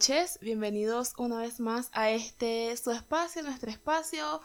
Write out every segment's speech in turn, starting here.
noches, bienvenidos una vez más a este su espacio, nuestro espacio.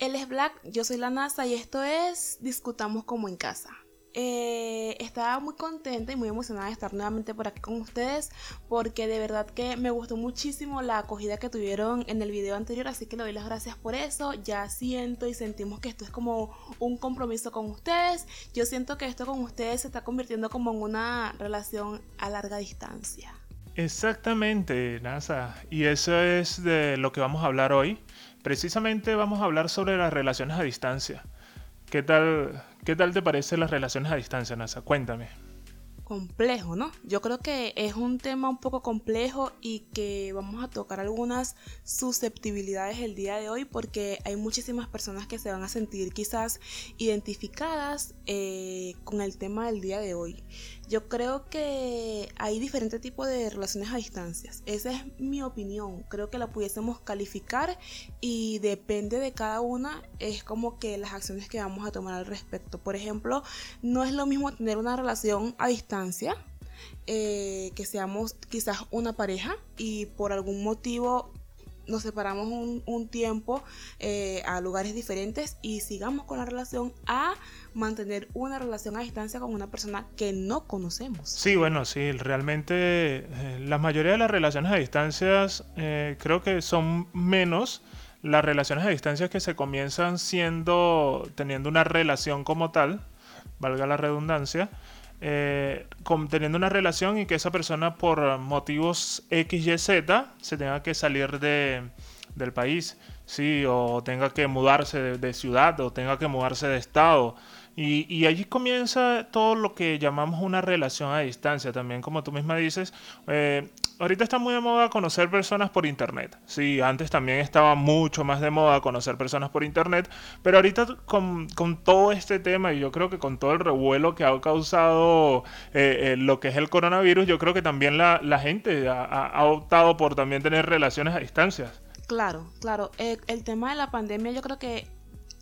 Él es Black, yo soy la NASA y esto es Discutamos como en casa. Eh, estaba muy contenta y muy emocionada de estar nuevamente por aquí con ustedes porque de verdad que me gustó muchísimo la acogida que tuvieron en el video anterior así que le doy las gracias por eso ya siento y sentimos que esto es como un compromiso con ustedes yo siento que esto con ustedes se está convirtiendo como en una relación a larga distancia Exactamente, NASA. Y eso es de lo que vamos a hablar hoy. Precisamente vamos a hablar sobre las relaciones a distancia. ¿Qué tal, qué tal te parecen las relaciones a distancia, NASA? Cuéntame complejo, ¿no? Yo creo que es un tema un poco complejo y que vamos a tocar algunas susceptibilidades el día de hoy porque hay muchísimas personas que se van a sentir quizás identificadas eh, con el tema del día de hoy. Yo creo que hay diferentes tipos de relaciones a distancias. Esa es mi opinión. Creo que la pudiésemos calificar y depende de cada una. Es como que las acciones que vamos a tomar al respecto. Por ejemplo, no es lo mismo tener una relación a distancia eh, que seamos quizás una pareja y por algún motivo nos separamos un, tiempo eh, a lugares diferentes y sigamos con la relación a mantener una relación a distancia con una persona que no conocemos. Sí, bueno, sí, realmente eh, la mayoría de las relaciones a distancias eh, creo que son menos las relaciones a distancia que se comienzan siendo, teniendo una relación como tal, valga la redundancia, eh, teniendo una relación y que esa persona por motivos X, Y, Z se tenga que salir de, del país, sí, o tenga que mudarse de, ciudad, o tenga que mudarse de estado. Y, allí comienza todo lo que llamamos una relación a distancia, también como tú misma dices. Eh, ahorita está muy de moda conocer personas por internet. Sí, antes también estaba mucho más de moda conocer personas por internet, pero ahorita con, todo este tema y yo creo que con todo el revuelo que ha causado eh, eh, lo que es el coronavirus, yo creo que también la, gente ha, optado por también tener relaciones a distancia. Claro, claro. el tema de la pandemia yo creo que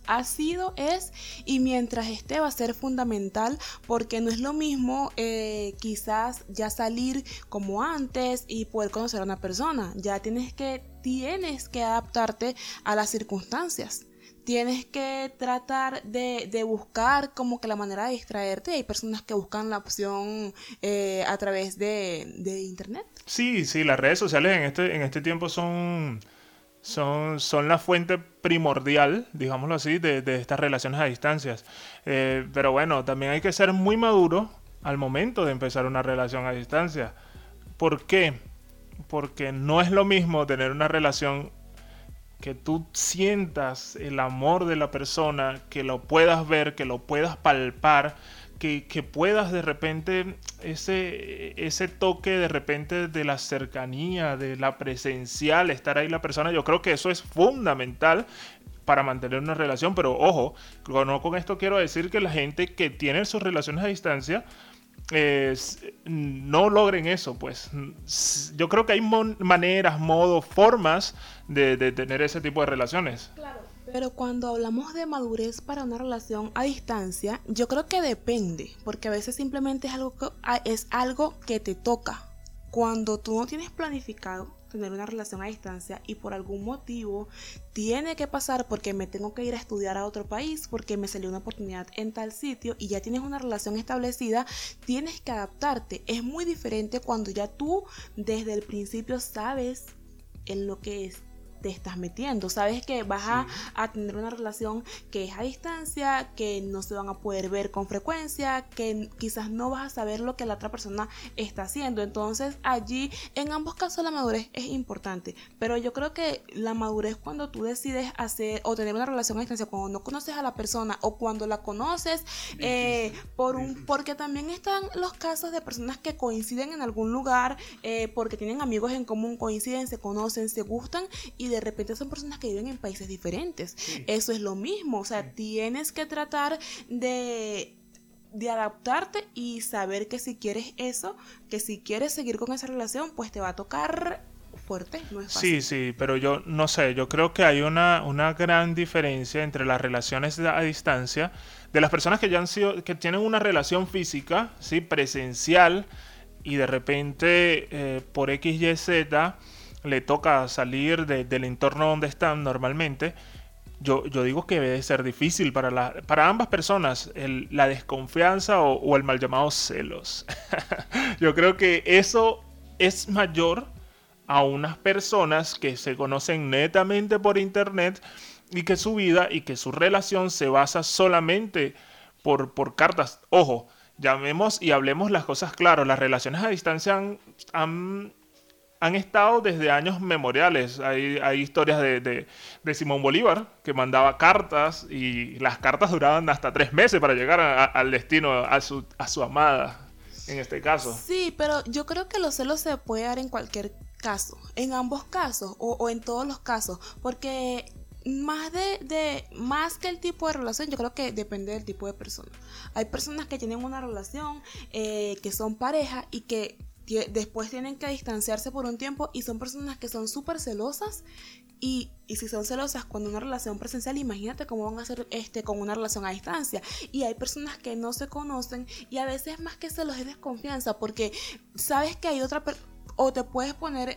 ha sido, es y mientras esté va a ser fundamental porque no es lo mismo eh, quizás ya salir como antes y poder conocer a una persona. Ya tienes que, tienes que adaptarte a las circunstancias tienes que tratar de, buscar como que la manera de distraerte. Hay personas que buscan la opción eh, a través de, de, internet. Sí, sí, las redes sociales en este, en este tiempo son son, son la fuente primordial, digámoslo así, de, estas relaciones a distancias. Eh, pero bueno, también hay que ser muy maduro al momento de empezar una relación a distancia. ¿Por qué? Porque no es lo mismo tener una relación que tú sientas el amor de la persona, que lo puedas ver, que lo puedas palpar, que, puedas de repente ese, ese toque de repente de la cercanía, de la presencial, estar ahí la persona, yo creo que eso es fundamental para mantener una relación, pero ojo, no con esto quiero decir que la gente que tiene sus relaciones a distancia no logren eso, pues yo creo que hay maneras, modos, formas de, de tener ese tipo de relaciones. Claro. Pero cuando hablamos de madurez para una relación a distancia, yo creo que depende, porque a veces simplemente es algo que, es algo que te toca. Cuando tú no tienes planificado tener una relación a distancia y por algún motivo tiene que pasar porque me tengo que ir a estudiar a otro país, porque me salió una oportunidad en tal sitio y ya tienes una relación establecida, tienes que adaptarte. Es muy diferente cuando ya tú desde el principio sabes en lo que es te estás metiendo. Sabes que vas a, tener una relación que es a distancia, que no se van a poder ver con frecuencia, que quizás no vas a saber lo que la otra persona está haciendo. Entonces allí, en ambos casos, la madurez es importante. Pero yo creo que la madurez cuando tú decides hacer o tener una relación a distancia, cuando no conoces a la persona o cuando la conoces, eh, por un, porque también están los casos de personas que coinciden en algún lugar, eh, porque tienen amigos en común, coinciden, se conocen, se gustan y de repente son personas que viven en países diferentes. Eso es lo mismo, o sea, tienes que tratar de de adaptarte y saber que si quieres eso, que si quieres seguir con esa relación, pues te va a tocar fuerte, no es fácil. Sí, sí, pero yo no sé, yo creo que hay una, una gran diferencia entre las relaciones a distancia de las personas que ya han sido, que tienen una relación física, sí, presencial, y de repente eh, por X, Y, Z le toca salir del entorno donde están normalmente, yo, yo, digo que debe ser difícil para, para ambas personas la desconfianza o, el mal llamado celos. yo creo que eso es mayor a unas personas que se conocen netamente por internet y que su vida y que su relación se basa solamente por, por cartas. Ojo, llamemos y hablemos las cosas claras. Las relaciones a distancia han, estado desde años memoriales. Hay, hay historias de, de, Simón Bolívar que mandaba cartas y las cartas duraban hasta tres meses para llegar al destino, a su, a su amada. En este caso. Sí, pero yo creo que los celos se puede dar en cualquier caso, en ambos casos o, en todos los casos, porque más de, de, más que el tipo de relación, yo creo que depende del tipo de persona. Hay personas que tienen una relación, eh, que son pareja y que después tienen que distanciarse por un tiempo y son personas que son súper celosas y, y, si son celosas con una relación presencial, imagínate cómo van a ser este, con una relación a distancia. Y hay personas que no se conocen y a veces más que celos es desconfianza porque sabes que hay otra persona o te puedes poner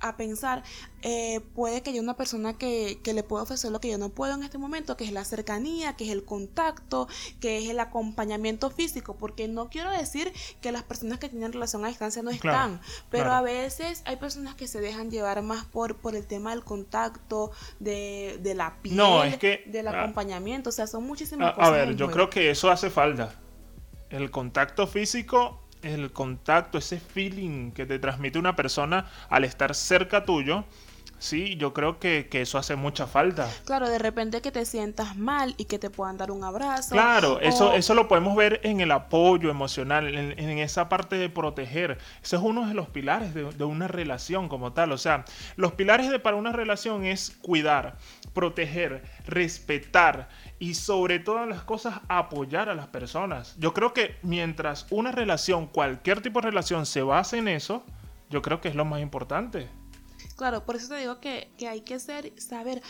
a pensar, eh, puede que haya una persona que, le pueda ofrecer lo que yo no puedo en este momento, que es la cercanía, que es el contacto, que es el acompañamiento físico, porque no quiero decir que las personas que tienen relación a distancia no están, pero a veces hay personas que se dejan llevar más por, por el tema del contacto, de, la piel, no, es que, del ah, acompañamiento, o sea, son muchísimas cosas. A ver, yo creo que eso hace falta. El contacto físico el contacto, ese feeling que te transmite una persona al estar cerca tuyo, Sí, yo creo que, eso hace mucha falta. Claro, de repente que te sientas mal y que te puedan dar un abrazo. Claro, eso, eso lo podemos ver en el apoyo emocional, en, esa parte de proteger. Ese es uno de los pilares de, de, una relación como tal. O sea, los pilares de para una relación es cuidar, proteger, respetar y sobre todas las cosas apoyar a las personas. Yo creo que mientras una relación, cualquier tipo de relación se base en eso, yo creo que es lo más importante. Claro, por eso te digo que, hay que ser, saber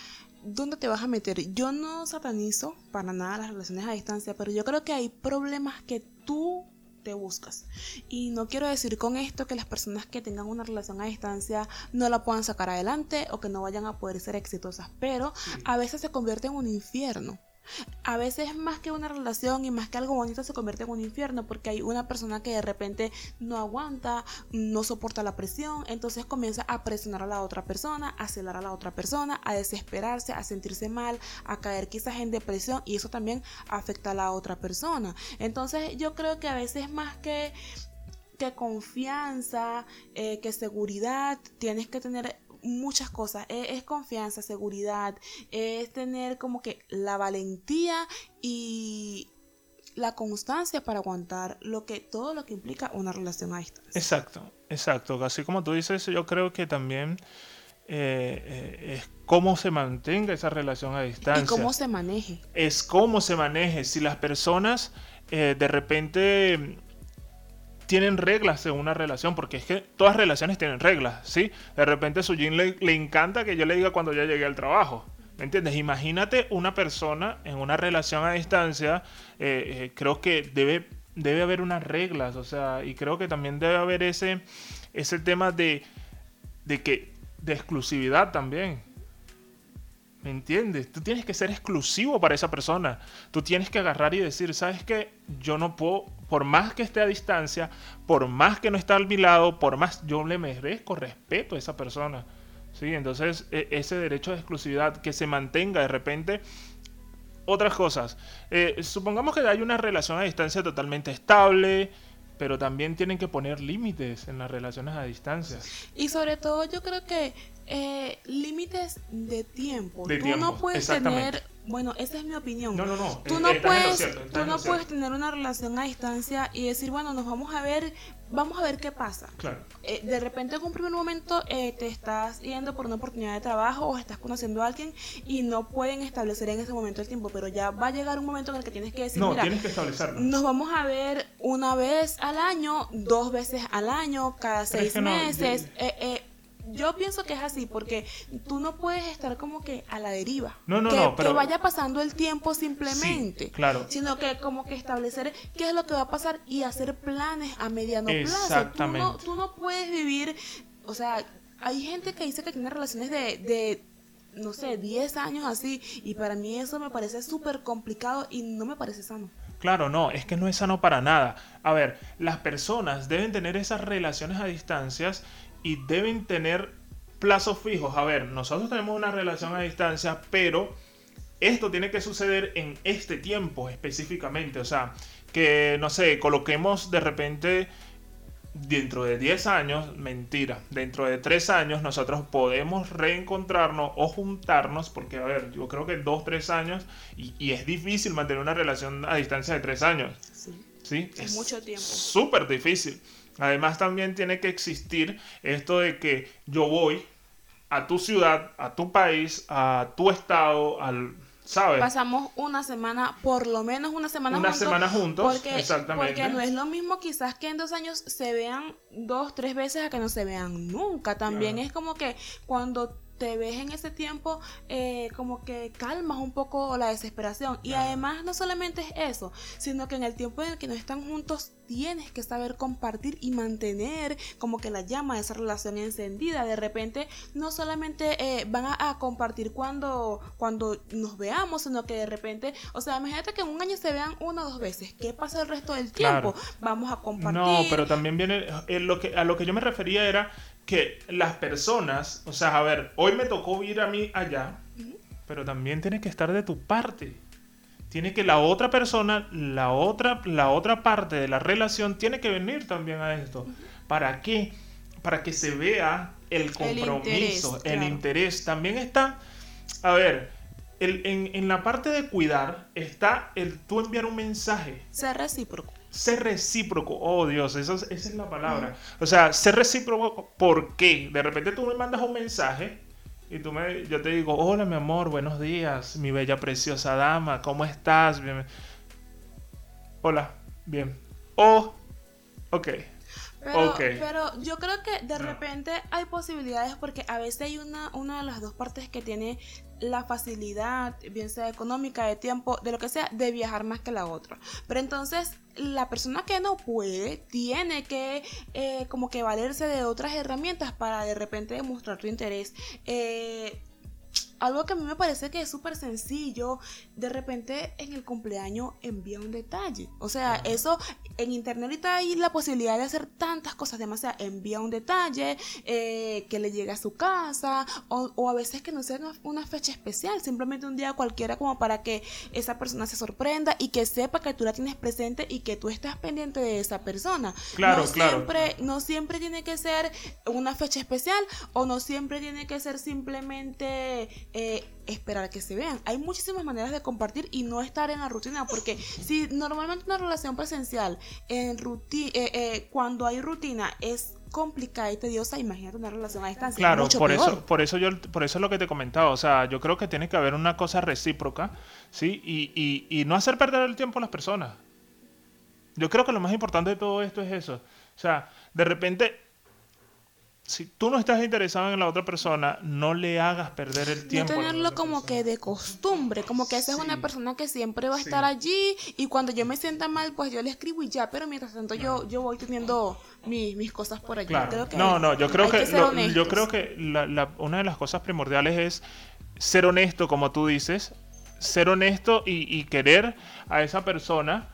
dónde te vas a meter. Yo no satanizo para nada las relaciones a distancia, pero yo creo que hay problemas que tú te buscas. Y no quiero decir con esto que las personas que tengan una relación a distancia no la puedan sacar adelante o que no vayan a poder ser exitosas, pero a veces se convierte en un infierno a veces más que una relación y más que algo bonito se convierte en un infierno porque hay una persona que de repente no aguanta, no soporta la presión, entonces comienza a presionar a la otra persona, a celar a la otra persona, a desesperarse, a sentirse mal, a caer quizás en depresión y eso también afecta a la otra persona. Entonces yo creo que a veces más que que confianza, eh, que seguridad, tienes que tener muchas cosas. Es, confianza, seguridad, es tener como que la valentía y la constancia para aguantar lo que todo lo que implica una relación a distancia. Exacto, exacto. Así como tú dices, yo creo que también eh, eh, es cómo se mantenga esa relación a distancia. Y cómo se maneje. Es cómo se maneje. Si las personas eh, de repente tienen reglas en una relación, porque es que todas relaciones tienen reglas, ¿sí? De repente a su Jin le, encanta que yo le diga cuando ya llegué al trabajo. ¿Me entiendes? Imagínate una persona en una relación a distancia, eh, eh, creo que debe, debe haber unas reglas, o sea, y creo que también debe haber ese, ese tema de, de, que, de exclusividad también. ¿Me entiendes? Tú tienes que ser exclusivo para esa persona. Tú tienes que agarrar y decir, ¿sabes qué? Yo no puedo, por más que esté a distancia, por más que no esté a mi lado, por más, yo le merezco respeto a esa persona. ¿Sí? Entonces, e, ese derecho de exclusividad, que se mantenga de repente. Otras cosas. Eh, supongamos que hay una relación a distancia totalmente estable, pero también tienen que poner límites en las relaciones a distancia. Y sobre todo yo creo que eh, límites de tiempo. Tú no puedes tener, bueno, esa es mi opinión. No, no, no. Tú no puedes, tú no puedes tener una relación a distancia y decir, bueno, nos vamos a ver, vamos a ver qué pasa. Claro. Eh, de repente en un primer momento eh, te estás yendo por una oportunidad de trabajo o estás conociendo a alguien y no pueden establecer en ese momento el tiempo, pero ya va a llegar un momento en el que tienes que decir, no, tienes que establecerlo. Nos vamos a ver una vez al año, dos veces al año, cada seis meses. eh, yo pienso que es así, porque tú no puedes estar como que a la deriva. No, no, que, no, pero... que vaya pasando el tiempo simplemente. Sí, claro. Sino que como que establecer qué es lo que va a pasar y hacer planes a mediano plazo. Exactamente. Tú no, tú no puedes vivir, o sea, hay gente que dice que tiene relaciones de, de no sé, 10 años así, y para mí eso me parece súper complicado y no me parece sano. Claro, no, es que no es sano para nada. A ver, las personas deben tener esas relaciones a distancias y deben tener plazos fijos. A ver, nosotros tenemos una relación a distancia, pero esto tiene que suceder en este tiempo específicamente. O sea, que, no sé, coloquemos de repente dentro de 10 años, mentira, dentro de 3 años nosotros podemos reencontrarnos o juntarnos, porque a ver, yo creo que 2, 3 años, y, y, es difícil mantener una relación a distancia de 3 años. Sí. ¿Sí? Es, mucho tiempo. Súper difícil. Además también tiene que existir esto de que yo voy a tu ciudad, a tu país, a tu estado, al ¿sabes? Pasamos una semana, por lo menos una semana una juntos. semana juntos, porque, exactamente. Porque no es lo mismo quizás que en dos años se vean dos, tres veces a que no se vean nunca. También Claro. es como que cuando te ves en ese tiempo, eh, como que calmas un poco la desesperación. Y además no solamente es eso, sino que en el tiempo en el que no están juntos, tienes que saber compartir y mantener como que la llama de esa relación encendida. De repente no solamente eh, van a, a compartir cuando, cuando nos veamos, sino que de repente, o sea, imagínate que en un año se vean una o dos veces. ¿Qué pasa el resto del tiempo? Claro. Vamos a compartir. No, pero también viene. eh, lo que, a lo que yo me refería era que las personas. O sea, a ver, hoy me tocó ir a mí allá, pero también tiene que estar de tu parte. Tiene que la otra persona, la otra, la otra parte de la relación, tiene que venir también a esto. ¿Para qué? Para que se vea el compromiso, el interés. claro. También está. A ver. el- en, en la parte de cuidar está el tú enviar un mensaje Ser recíproco. Ser recíproco. Oh, Dios, esa es, esa es la palabra. O sea, ser recíproco, ¿por qué? De repente tú me mandas un mensaje y tú me, yo te digo, hola, mi amor, buenos días, mi bella, preciosa dama, ¿cómo estás? Bien. Hola, bien. Oh, ok. Pero, Ok. pero yo creo que de Ah. repente hay posibilidades porque a veces hay una, una de las dos partes que tiene la facilidad, bien sea económica, de tiempo, de lo que sea, de viajar más que la otra. Pero entonces la persona que no puede tiene que eh, como que valerse de otras herramientas para de repente demostrar tu interés. Eh, algo que a mí me parece que es súper sencillo, de repente en el cumpleaños envía un detalle. O sea, eso en internet ahorita hay la posibilidad de hacer tantas cosas, demasiado. Envía un detalle, eh, que le llegue a su casa, o, o a veces que no sea una, una fecha especial, simplemente un día cualquiera como para que esa persona se sorprenda y que sepa que tú la tienes presente y que tú estás pendiente de esa persona. Claro, no claro. Siempre, no siempre tiene que ser una fecha especial o no siempre tiene que ser simplemente eh, esperar que se vean. Hay muchísimas maneras de compartir y no estar en la rutina, porque si normalmente una relación presencial, en ruti eh, eh, cuando hay rutina, es complicada y tediosa, imagínate una relación a distancia. Claro, mucho por peor. eso, por eso yo, por eso es lo que te comentaba. O sea, yo creo que tiene que haber una cosa recíproca, ¿sí? Y, y, y no hacer perder el tiempo a las personas. Yo creo que lo más importante de todo esto es eso. O sea, de repente, si tú no estás interesado en la otra persona, no le hagas perder el No tiempo. la tenerlo como persona. que de costumbre, como que esa es Sí. una persona que siempre va a Sí. estar allí y cuando yo me sienta mal, pues yo le escribo y ya, pero mientras tanto yo, yo voy teniendo mi- mis cosas por allí. Claro. Creo que no, no, yo creo que, ser lo- yo creo que la- la- una de las cosas primordiales es ser honesto, como tú dices, ser honesto y, y querer a esa persona,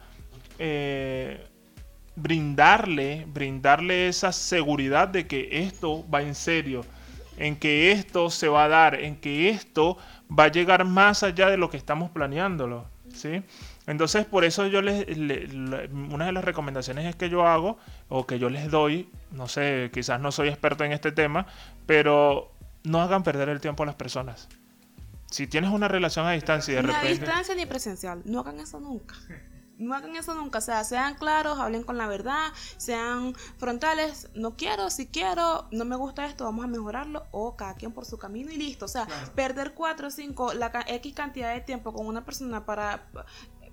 eh, brindarle, brindarle esa seguridad de que esto va en serio, en que esto se va a dar, en que esto va a llegar más allá de lo que estamos planeándolo, ¿sí? Entonces, por eso yo les, le- le- una de las recomendaciones es que yo hago o que yo les doy, no sé, quizás no soy experto en este tema, pero no hagan perder el tiempo a las personas. Si tienes una relación a distancia y de ni a distancia ni presencial. No hagan eso nunca. No hagan eso nunca. O sea, sean claros, hablen con la verdad, sean frontales. No quiero, si quiero, no me gusta esto, vamos a mejorarlo. O cada quien por su camino y listo. O sea, Claro. perder cuatro o cinco, la ca- X cantidad de tiempo con una persona para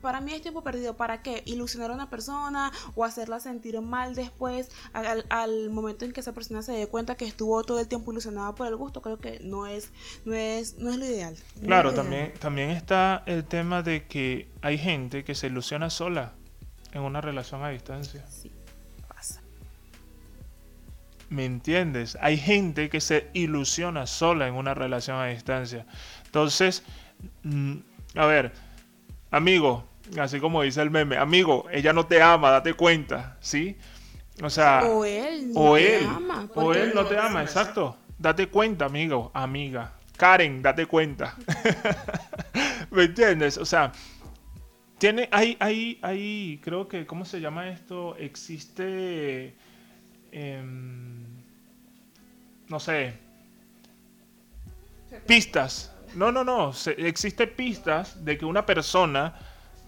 para mí es tiempo perdido. ¿Para qué? Ilusionar a una persona o hacerla sentir mal después al, momento en que esa persona se dé cuenta que estuvo todo el tiempo ilusionada por el gusto. Creo que no es, no es, no es lo ideal. claro, también, también está el tema de que hay gente que se ilusiona sola en una relación a distancia. Sí, pasa. ¿Me entiendes? Hay gente que se ilusiona sola en una relación a distancia. Entonces, mm, a ver, amigo, así como dice el meme, amigo, ella no te ama, date cuenta, ¿sí? O sea, o él no te ama. O él no te ama, exacto. Date cuenta, amigo, amiga. Karen, date cuenta. ¿Me entiendes? O sea, tiene, hay, hay, hay, creo que, ¿cómo se llama esto? Existe, em, no sé, pistas no, no, no. existe pistas de que una persona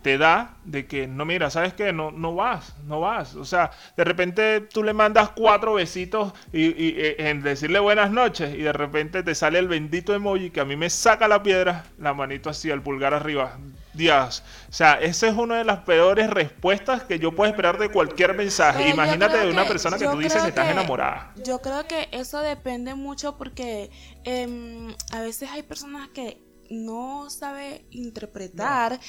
te da de que no mira, sabes que no, no vas, no vas. O sea, de repente tú le mandas cuatro besitos y, eh, en decirle buenas noches y de repente te sale el bendito emoji que a mí me saca la piedra, la manito así, el pulgar arriba. Dios. O sea, esa es una de las peores respuestas que yo puedo esperar de cualquier mensaje. Imagínate de una persona que tú dices que estás enamorada. Yo creo que eso depende mucho porque em, a veces hay personas que no sabe interpretar.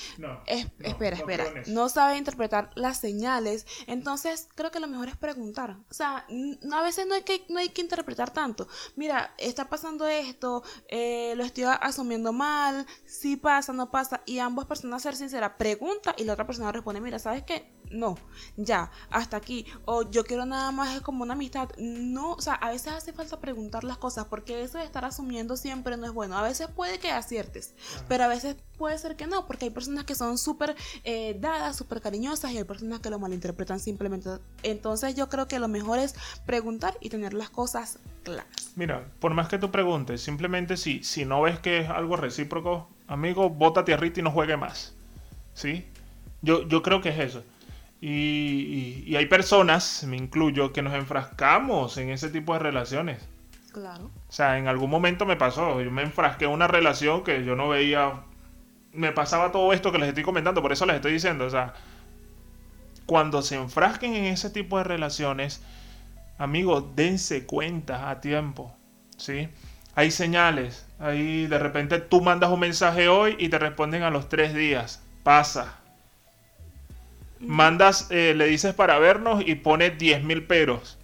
espera, espera. No sabe interpretar las señales. Entonces, creo que lo mejor es preguntar. O sea, a veces no hay que, no hay que interpretar tanto. Mira, está pasando esto, eh, lo estoy asumiendo mal, si pasa, no pasa. Y ambas personas ser sinceras, pregunta y la otra persona responde, mira, ¿sabes qué? No, ya, hasta aquí. O yo quiero nada más es como una amistad. No, o sea, a veces hace falta preguntar las cosas porque eso de estar asumiendo siempre no es bueno. A veces puede que aciertes, pero a veces puede ser que no, porque hay personas que son súper eh, dadas, súper cariñosas y hay personas que lo malinterpretan simplemente. Entonces yo creo que lo mejor es preguntar y tener las cosas claras. Mira, por más que tú preguntes, simplemente si, si no ves que es algo recíproco, amigo, bota tierrita y no juegue más. ¿Sí? Yo, yo creo que es eso. Y, hay personas, me incluyo, que nos enfrascamos en ese tipo de relaciones. Claro. O sea, en algún momento me pasó, yo me enfrasqué en una relación que yo no veía, me pasaba todo esto que les estoy comentando, por eso les estoy diciendo, o sea, cuando se enfrasquen en ese tipo de relaciones, amigos, dense cuenta a tiempo, ¿sí? Hay señales, ahí de repente tú mandas un mensaje hoy y te responden a los tres días, pasa, mandas, eh, le dices para vernos y pone 10.000 peros.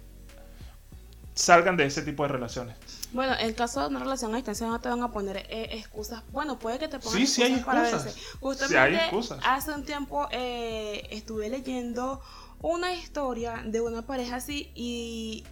Salgan de ese tipo de relaciones. Bueno, en caso de una relación a distancia no te van a poner eh, excusas. Bueno, puede que te pongan sí, sí excusas, para verse. Justamente hace un tiempo eh, estuve leyendo una historia de una pareja así y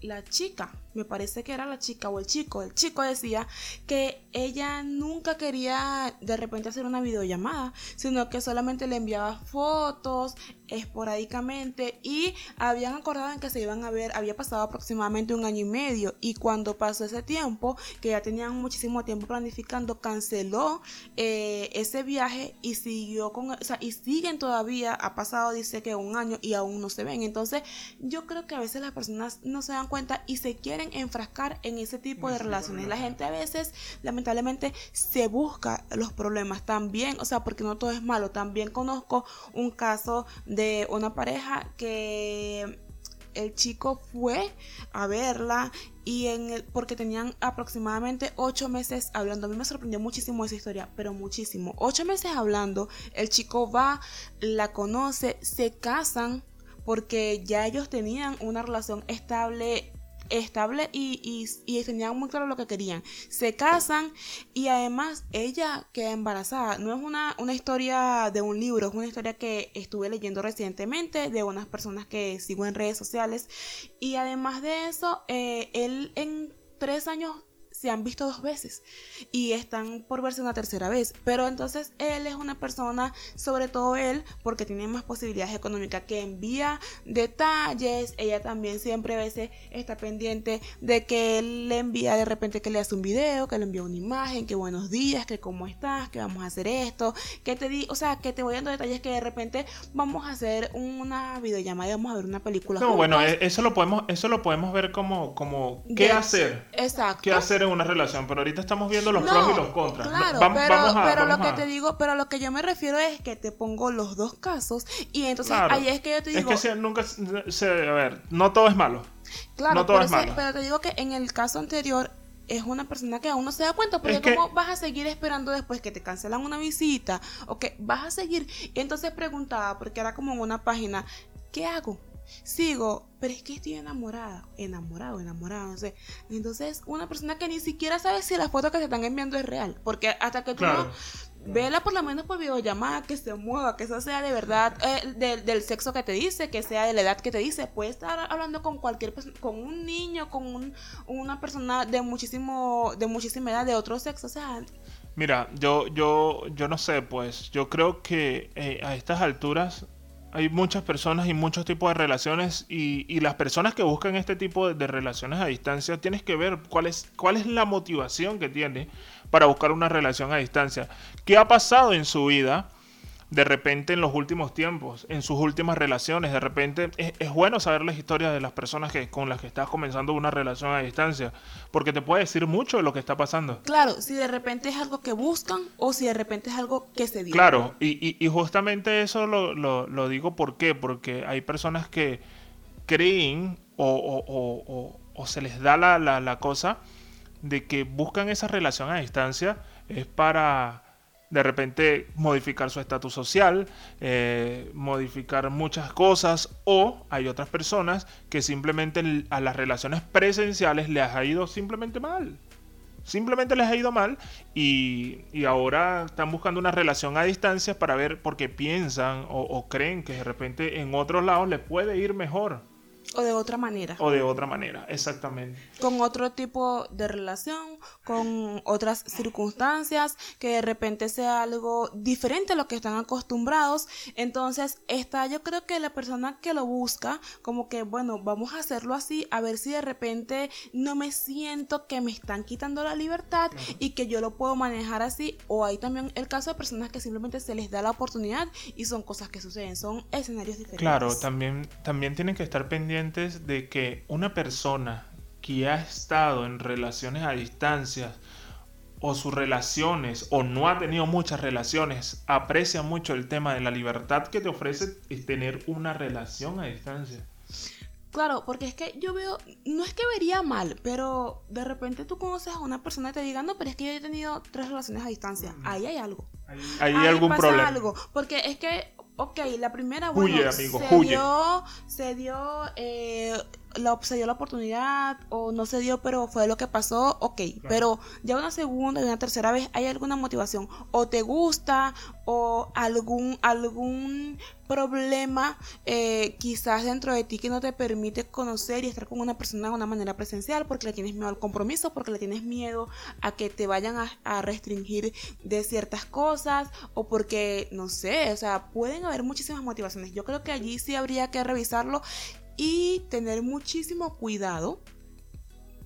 la chica me parece que era la chica o el chico, el chico decía que ella nunca quería de repente hacer una videollamada, sino que solamente le enviaba fotos esporádicamente y habían acordado en que se iban a ver, había pasado aproximadamente un año y medio. Y cuando pasó ese tiempo, que ya tenían muchísimo tiempo planificando, canceló eh, ese viaje y siguió con, o sea, y siguen todavía, ha pasado dice que un año y aún no se ven, entonces yo creo que a veces las personas no se dan cuenta y se quieren enfrascar en ese tipo de relaciones. La gente a veces, lamentablemente, se busca los problemas también, o sea, porque no todo es malo. También conozco un caso de una pareja que el chico fue a verla y en el, porque tenían aproximadamente ocho meses hablando. A mí me sorprendió muchísimo esa historia, pero muchísimo. Ocho meses hablando, el chico va, la conoce, se casan porque ya ellos tenían una relación estable estable y, y, tenían muy claro lo que querían. Se casan y además ella queda embarazada. No es una, una historia de un libro, es una historia que estuve leyendo recientemente de unas personas que sigo en redes sociales. Y además de eso, eh, él en tres años se han visto dos veces y están por verse una tercera vez. Pero entonces él es una persona, sobre todo él, porque tiene más posibilidades económicas, que envía detalles. Ella también siempre a veces está pendiente de que él le envía de repente que le hace un video, que le envía una imagen, que buenos días, que cómo estás, que vamos a hacer esto, que te di, o sea, que te voy dando detalles que de repente vamos a hacer una videollamada y vamos a ver una película. No, bueno, e-, eso lo podemos, eso lo podemos ver como, como qué hacer. Exacto. ¿Qué hacer en una relación, pero ahorita estamos viendo los pros y los contras. Claro, pero, lo que te digo, pero lo que yo me refiero es que te pongo los dos casos y entonces ahí es que yo te digo... Es que nunca se, a ver, no todo es malo. Claro, no todo es malo. pero te digo que en el caso anterior es una persona que aún no se da cuenta, porque ¿cómo vas a seguir esperando después que te cancelan una visita? O que vas a seguir. Y entonces preguntaba, porque era como en una página, ¿qué hago? Sigo, pero es que estoy enamorada, enamorado, enamorado, no sé. Entonces, una persona que ni siquiera sabe si la foto que te están enviando es real, porque hasta que tú no vela por lo menos por videollamada, que se mueva, que eso sea de verdad eh, del sexo que te dice, que sea de la edad que te dice. Puede estar hablando con cualquier persona, con un niño, con un, una persona de muchísimo, de muchísima edad, de otro sexo, o sea. Mira, yo, yo, yo no sé, pues, yo creo que eh, a estas alturas hay muchas personas y muchos tipos de relaciones y, las personas que buscan este tipo de, relaciones a distancia tienes que ver cuál es, cuál es la motivación que tiene para buscar una relación a distancia. ¿Qué ha pasado en su vida? De repente en los últimos tiempos, en sus últimas relaciones. De repente es, bueno saber las historias de las personas que, con las que estás comenzando una relación a distancia, porque te puede decir mucho de lo que está pasando. Claro, si de repente es algo que buscan o si de repente es algo que se dio. Claro, y, y, justamente eso lo, lo, digo ¿por qué? porque hay personas que creen o, o, o se les da la, la, la cosa de que buscan esa relación a distancia es para de repente modificar su estatus social, eh, modificar muchas cosas, o hay otras personas que simplemente a las relaciones presenciales les ha ido simplemente mal. Simplemente les ha ido mal y, ahora están buscando una relación a distancia para ver porque piensan o, o creen que de repente en otros lados les puede ir mejor. O de otra manera. O de otra manera, exactamente. Con otro tipo de relación, con otras circunstancias, que de repente sea algo diferente a lo que están acostumbrados. Entonces, está yo creo que la persona que lo busca, como que, bueno, vamos a hacerlo así, a ver si de repente no me siento que me están quitando la libertad y que yo lo puedo manejar así. O hay también el caso de personas que simplemente se les da la oportunidad y son cosas que suceden, son escenarios diferentes. Claro, también, también tienen que estar pendientes de que una persona que ha estado en relaciones a distancia o sus relaciones o no ha tenido muchas relaciones aprecia mucho el tema de la libertad que te ofrece tener una relación a distancia. Claro, porque es que yo veo, no es que vería mal, pero de repente tú conoces a una persona y te diga, no, pero es que yo he tenido tres relaciones a distancia. Ahí hay algo. Ahí, hay algún problema. Algo, porque es que Ok, la primera, bueno, se, Dio, se dio, eh, la, se dio la oportunidad o no se dio, pero fue lo que pasó, ok. Pero ya una segunda y una tercera vez hay alguna motivación. O te gusta o algún, algún problema eh, quizás dentro de ti que no te permite conocer y estar con una persona de una manera presencial porque le tienes miedo al compromiso, porque le tienes miedo a que te vayan a, a restringir de ciertas cosas o porque, no sé, o sea, pueden haber muchísimas motivaciones. Yo creo que allí sí habría que revisarlo y tener muchísimo cuidado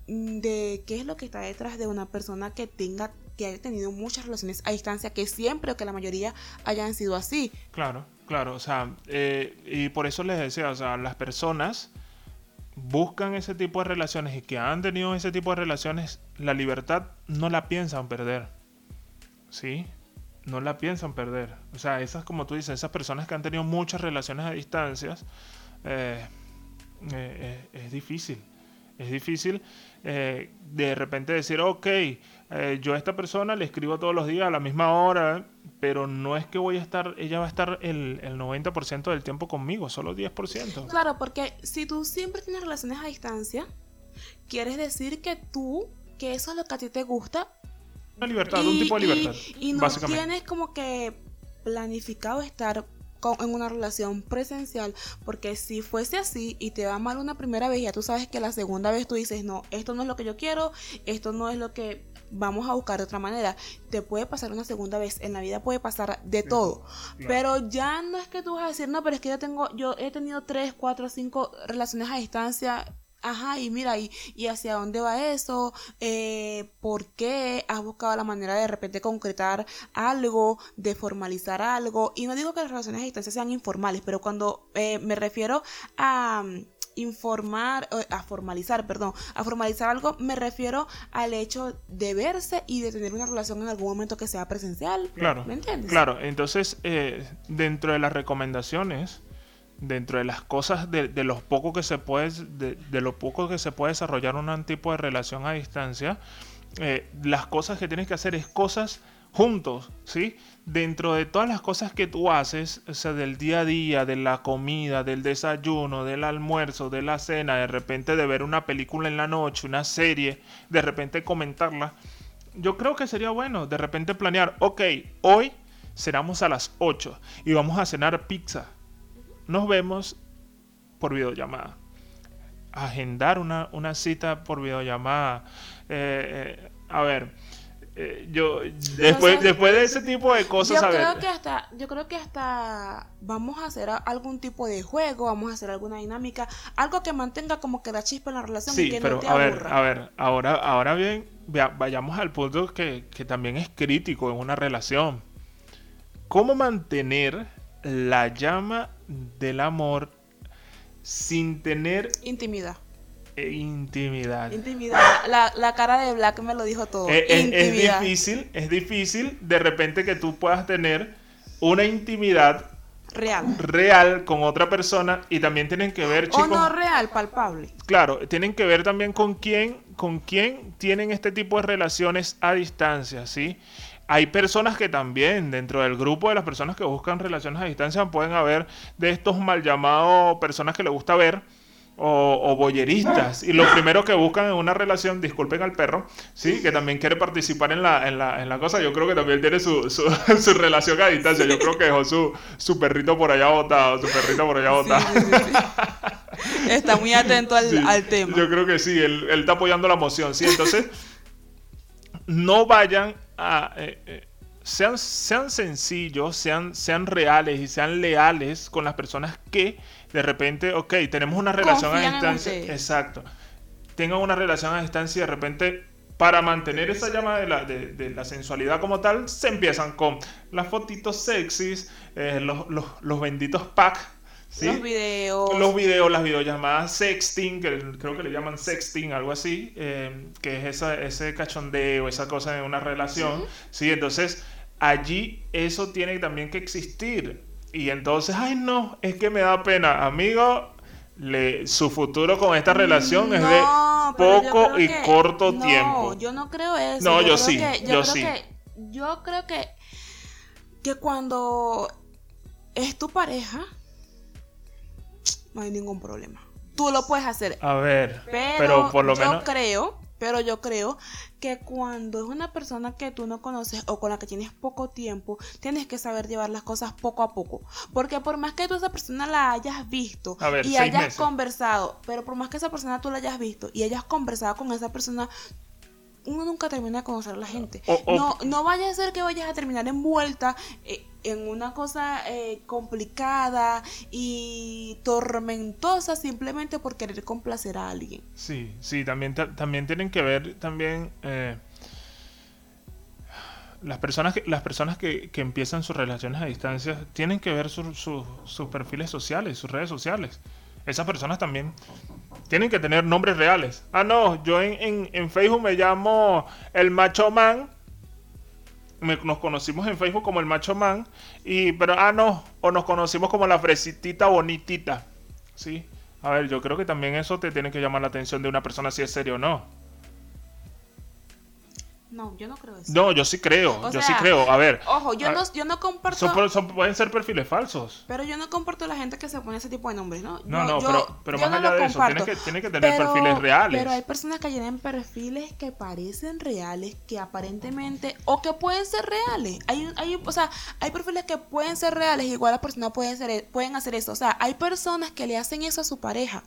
de qué es lo que está detrás de una persona que tenga que haya tenido muchas relaciones a distancia, que siempre o que la mayoría hayan sido así. Claro, claro, o sea, eh, y por eso les decía, o sea, las personas buscan ese tipo de relaciones y que han tenido ese tipo de relaciones, la libertad no la piensan perder, ¿sí? No la piensan perder. O sea, esas, como tú dices, esas personas que han tenido muchas relaciones a distancias, eh, eh, es difícil. Es difícil eh, de repente decir, ok, yo a esta persona le escribo todos los días a la misma hora, pero no es que voy a estar, ella va a estar el, el 90% del tiempo conmigo, solo 10%. Claro, porque si tú siempre tienes relaciones a distancia, quieres decir que tú, que eso es lo que a ti te gusta. Una libertad, un tipo de libertad. Y, no tienes como que planificado estar en una relación presencial, porque si fuese así y te va mal una primera vez, ya tú sabes que la segunda vez tú dices, no, esto no es lo que yo quiero, esto no es lo que vamos a buscar de otra manera. Te puede pasar una segunda vez, en la vida puede pasar de todo, pero ya no es que tú vas a decir, no, pero es que yo tengo, yo he tenido tres, cuatro, cinco relaciones a distancia Ajá, y mira, y, y hacia dónde va eso, eh, por qué has buscado la manera de, de repente concretar algo, de formalizar algo. Y no digo que las relaciones a distancia sean informales, pero cuando eh, me refiero a, informar, a formalizar, perdón, a formalizar algo, me refiero al hecho de verse y de tener una relación en algún momento que sea presencial. Claro. ¿Me entiendes? Claro, entonces, eh, dentro de las recomendaciones, dentro de las cosas, de, de lo poco que se puede, de, de, lo poco que se puede desarrollar un tipo de relación a distancia, eh, las cosas que tienes que hacer es cosas juntos, ¿sí? Dentro de todas las cosas que tú haces, o sea, del día a día, de la comida, del desayuno, del almuerzo, de la cena, de repente de ver una película en la noche, una serie, de repente comentarla, yo creo que sería bueno de repente planear, ok, hoy cenamos a las 8 y vamos a cenar pizza. Nos vemos por videollamada. Agendar una, una cita por videollamada. Eh, eh, a ver, eh, yo después, después de ese tipo de cosas, yo creo que hasta, yo creo que hasta vamos a hacer algún tipo de juego, vamos a hacer alguna dinámica, algo que mantenga como que la chispa en la relación sí, y que pero no te a ver, aburra. a ver, ahora, ahora bien, vayamos al punto que, que también es crítico en una relación. ¿Cómo mantener la llama del amor sin tener intimidad? E intimidad. Intimidad. La, la, cara de Black me lo dijo todo. Es, es, es, difícil, es difícil de repente que tú puedas tener una intimidad real. real con otra persona y también tienen que ver, chicos. O no real, palpable. Claro, tienen que ver también con quién, con quién tienen este tipo de relaciones a distancia, ¿sí? Hay personas que también, dentro del grupo de las personas que buscan relaciones a distancia, pueden haber de estos mal llamados personas que les gusta ver o, o, boyeristas. Y lo primero que buscan en una relación, disculpen al perro, sí, que también quiere participar en la, en la, en la cosa. Yo creo que también tiene su, su, su, relación a distancia. Yo creo que dejó su, su perrito por allá botado, su perrito por allá botado. Sí, sí, sí, está muy atento al, al, tema. Yo creo que sí, él, él, está apoyando la moción, sí. Entonces, no vayan a... Eh, eh, sean, sean sencillos, sean, sean reales y sean leales con las personas que de repente, ok, tenemos una relación Confían a distancia. Exacto. Tengan una relación a distancia y de repente, para mantener esa llama de la, de, de la sensualidad como tal, se empiezan con las fotitos sexys, eh, los, los, los, benditos packs. ¿Sí? Los videos. Los videos, las videollamadas sexting, que creo que le llaman sexting, algo así, eh, que es esa, ese cachondeo, esa cosa en una relación. ¿sí? ¿sí? Entonces, allí eso tiene también que existir. Y entonces, ay no, es que me da pena, amigo. Le, su futuro con esta relación no, es de poco y que, corto no, tiempo. Yo no creo eso. No, yo, yo sí. Que, yo, yo creo sí. Que, yo creo que, que cuando es tu pareja, no hay ningún problema. Tú lo puedes hacer. A ver, pero, pero por lo yo menos. creo, pero yo creo que cuando es una persona que tú no conoces o con la que tienes poco tiempo, tienes que saber llevar las cosas poco a poco. Porque por más que tú esa persona la hayas visto ver, y hayas meses. conversado, pero por más que esa persona tú la hayas visto y hayas conversado con esa persona, uno nunca termina de conocer a la gente. O, o, no, no vaya a ser que vayas a terminar envuelta eh, en una cosa eh, complicada y tormentosa simplemente por querer complacer a alguien. Sí, sí, también, también tienen que ver también eh, las personas que las personas que, que, empiezan sus relaciones a distancia tienen que ver sus su, sus perfiles sociales, sus redes sociales. Esas personas también tienen que tener nombres reales. Ah, no, yo en, en, en Facebook me llamo el macho man. Nos conocimos en Facebook como el macho man. Y, pero, ah, no, o nos conocimos como la fresitita bonitita. ¿Sí? A ver, yo creo que también eso te tiene que llamar la atención de una persona si es serio o no. No, yo no creo eso. No, yo sí creo, O yo sea, sí creo. A ver, Ojo, yo a- no, yo no comparto. son, son- pueden ser perfiles falsos. Pero yo no comparto la gente que se pone ese tipo de nombres, ¿no? No, Yo- no, yo- pero, pero más no allá de eso, tienes que, tienes que tener Pero- perfiles reales. Pero hay personas que tienen perfiles que parecen reales, que aparentemente, o que pueden ser reales. Hay, hay, o sea, hay perfiles que pueden ser reales, igual las personas pueden, ser, pueden hacer eso. O sea, hay personas que le hacen eso a su pareja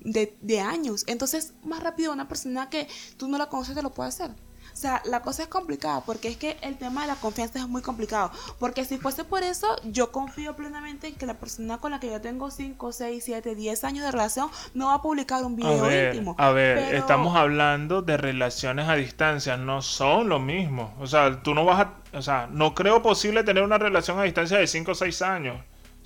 de, de años. Entonces, más rápido una persona que tú no la conoces te lo puede hacer. O sea, la cosa es complicada porque es que el tema de la confianza es muy complicado. Porque si fuese por eso, yo confío plenamente en que la persona con la que yo tengo 5, 6, 7, 10 años de relación no va a publicar un A video ver, íntimo. a ver, Pero- estamos hablando de relaciones a distancia, no son lo mismo. O sea, tú no vas a, o sea, no creo posible tener una relación a distancia de 5 o 6 años.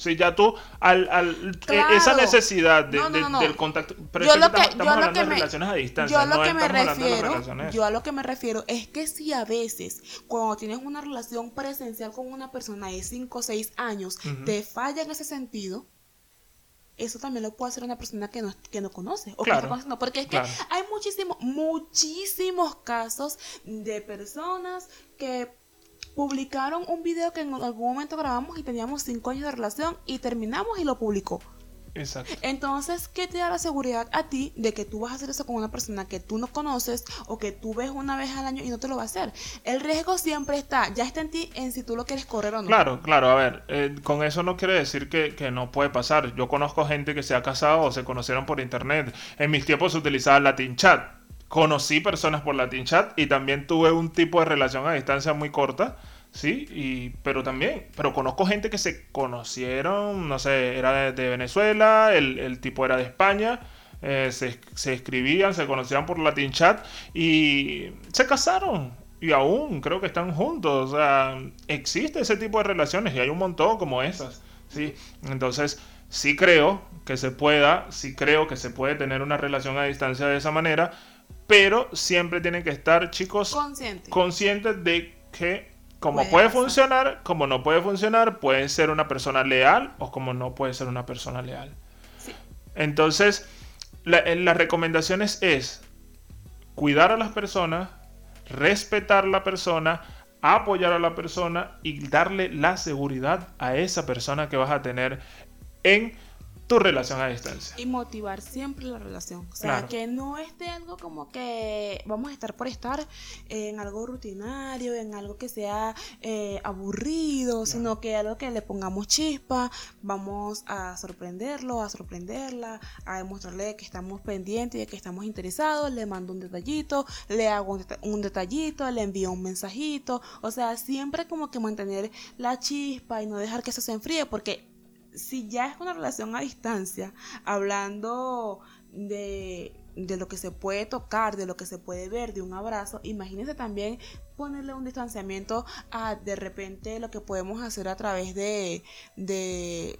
Si ya tú, al, al eh, esa necesidad de, del contacto. Pero yo lo que, estamos yo hablando de relaciones a distancia. Yo a lo que me refiero, yo a lo que me refiero es que si a veces, cuando tienes una relación presencial con una persona de 5 o 6 años, te falla en ese sentido, eso también lo puede hacer una persona que no, que no conoce o que conociendo. Porque es que hay muchísimos, muchísimos casos de personas que publicaron un video que en algún momento grabamos y teníamos cinco años de relación y terminamos y lo publicó. Exacto. Entonces, ¿qué te da la seguridad a ti de que tú vas a hacer eso con una persona que tú no conoces o que tú ves una vez al año y no te lo va a hacer? El riesgo siempre está, ya está en ti en si tú lo quieres correr o no. Claro, claro, a ver, eh, con eso no quiere decir que, que, no puede pasar. Yo conozco gente que se ha casado o se conocieron por internet. En mis tiempos se utilizaba Latin Chat. Conocí personas por Latin Chat y también tuve un tipo de relación a distancia muy corta Sí, y, pero también, pero conozco gente que se conocieron, no sé, era de, Venezuela, el, tipo era de España, eh, se, escribían, se conocían por Latin Chat y se casaron. Y aún creo que están juntos. O sea, existe ese tipo de relaciones y hay un montón como esas. ¿sí? Entonces, sí creo que se pueda, sí creo que se puede tener una relación a distancia de esa manera, pero siempre tienen que estar, chicos, conscientes de que como puede, funcionar, como no puede funcionar, puede ser una persona leal o como no puede ser una persona leal. Entonces, las recomendaciones es cuidar a las personas, respetar a la persona, apoyar a la persona y darle la seguridad a esa persona que vas a tener en tu relación a distancia. Y motivar siempre la relación. O sea, que no esté algo como que vamos a estar por estar en algo rutinario, en algo que sea eh, aburrido, sino que algo que le pongamos chispa, vamos a sorprenderlo, a sorprenderla, a demostrarle que estamos pendientes y que estamos interesados, le mando un detallito, le hago un detallito, le envío un mensajito, o sea, siempre como que mantener la chispa y no dejar que eso se enfríe, porque si ya es una relación a distancia, hablando de, lo que se puede tocar, de lo que se puede ver, de un abrazo, imagínense también ponerle un distanciamiento a de repente lo que podemos hacer a través de, de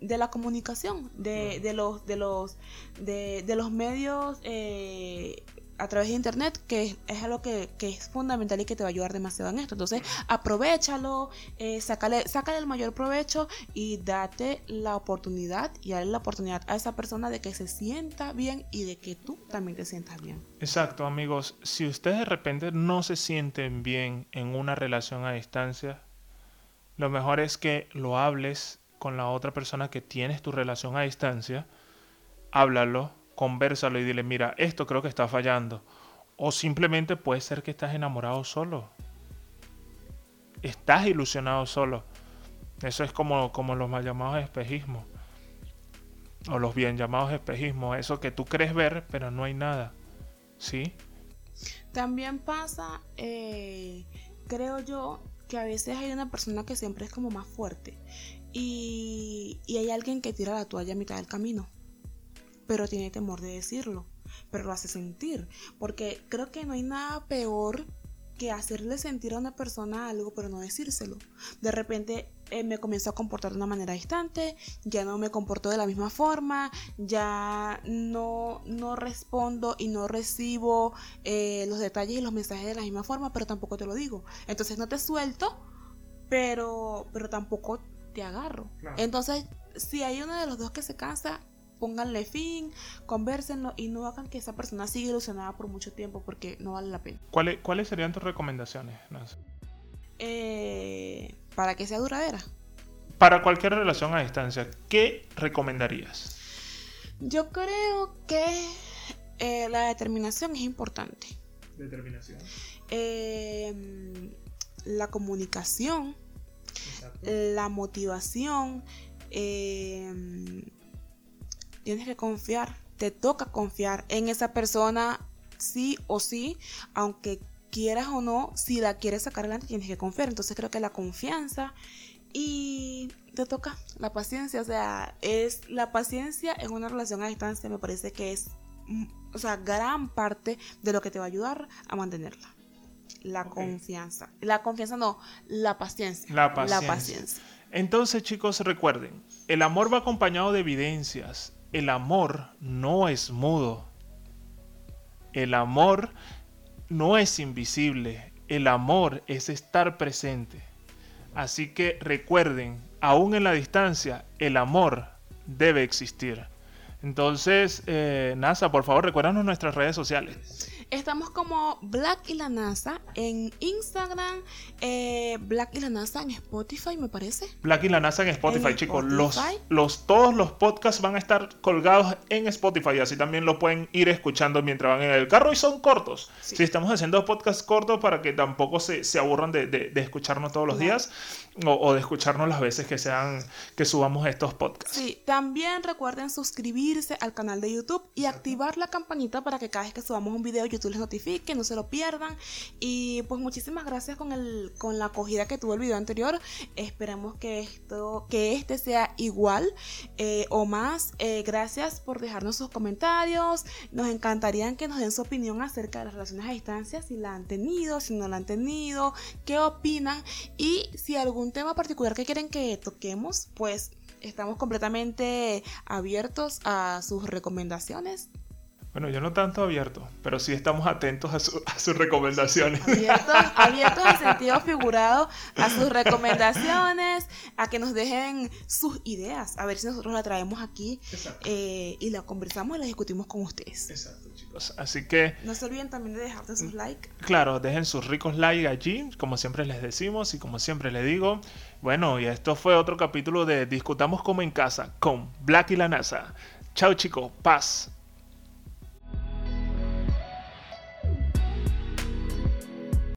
de la comunicación, de, de los, de los, de, de los medios eh, a través de internet, que es algo que, es fundamental y que te va a ayudar demasiado en esto. Entonces, aprovechalo, eh, sácale, el mayor provecho y date la oportunidad y dale la oportunidad a esa persona de que se sienta bien y de que tú también te sientas bien. Exacto, amigos. Si ustedes de repente no se sienten bien en una relación a distancia, lo mejor es que lo hables con la otra persona que tienes tu relación a distancia. Háblalo, conversalo y dile, mira, esto creo que está fallando. O simplemente puede ser que estás enamorado solo. Estás ilusionado solo. Eso es como, como los mal llamados espejismos. O los bien llamados espejismos. Eso que tú crees ver, pero no hay nada. ¿Sí? También pasa, eh, creo yo, que a veces hay una persona que siempre es como más fuerte. Y, y hay alguien que tira la toalla a mitad del camino pero tiene temor de decirlo, pero lo hace sentir, porque creo que no hay nada peor que hacerle sentir a una persona algo pero no decírselo. De repente eh, me comienzo a comportar de una manera distante, ya no me comporto de la misma forma, ya no, no respondo y no recibo eh, los detalles y los mensajes de la misma forma, pero tampoco te lo digo. Entonces no te suelto, pero, pero tampoco te agarro. Entonces, si hay uno de los dos que se cansa, pónganle fin, conversenlo y no hagan que esa persona siga ilusionada por mucho tiempo porque no vale la pena. ¿Cuáles, cuáles serían tus recomendaciones, eh, para que sea duradera. Para cualquier relación a distancia, ¿qué recomendarías? Yo creo que eh, la determinación es importante. Determinación. Em, la comunicación, la motivación, eh, tienes que confiar, te toca confiar en esa persona sí o sí, aunque quieras o no, si la quieres sacar adelante tienes que confiar. Entonces creo que la confianza y te toca la paciencia, o sea, es la paciencia en una relación a distancia me parece que es o sea, gran parte de lo que te va a ayudar a mantenerla. La confianza. La confianza no, la paciencia. La paciencia. Entonces chicos recuerden, el amor va acompañado de evidencias. El amor no es mudo. El amor no es invisible. El amor es estar presente. Así que recuerden, aún en la distancia, el amor debe existir. Entonces, eh, NASA, por favor, recuérdanos nuestras redes sociales. Estamos como Black y la NASA en Instagram, eh, Black y la NASA en Spotify, me parece. Black y la NASA en Spotify, chicos. Los, los, todos los podcasts van a estar colgados en Spotify, así también lo pueden ir escuchando mientras van en el carro y son cortos. Si estamos haciendo podcasts cortos para que tampoco se, se aburran de, de, escucharnos todos los días o, o, de escucharnos las veces que sean que subamos estos podcasts. Sí, también recuerden suscribirse al canal de YouTube y activar la campanita para que cada vez que subamos un video YouTube les notifique, no se lo pierdan. Y pues muchísimas gracias con, el, con la acogida que tuvo el video anterior. Esperamos que, esto, que este sea igual eh, o más. Eh, gracias por dejarnos sus comentarios. Nos encantaría que nos den su opinión acerca de las relaciones a distancia, si la han tenido, si no la han tenido, qué opinan y si algún tema particular que quieren que toquemos, pues estamos completamente abiertos a sus recomendaciones bueno, yo no tanto abierto, pero sí estamos atentos a, sus recomendaciones. Abiertos, abiertos en sentido figurado a sus recomendaciones, a que nos dejen sus ideas, a ver si nosotros la traemos aquí eh, y la conversamos y la discutimos con ustedes. Exacto, chicos. Así que... No se olviden también de dejar sus likes. Claro, dejen sus ricos likes allí, como siempre les decimos y como siempre les digo. Bueno, y esto fue otro capítulo de Discutamos como en casa con Black y la NASA. Chao chicos, paz.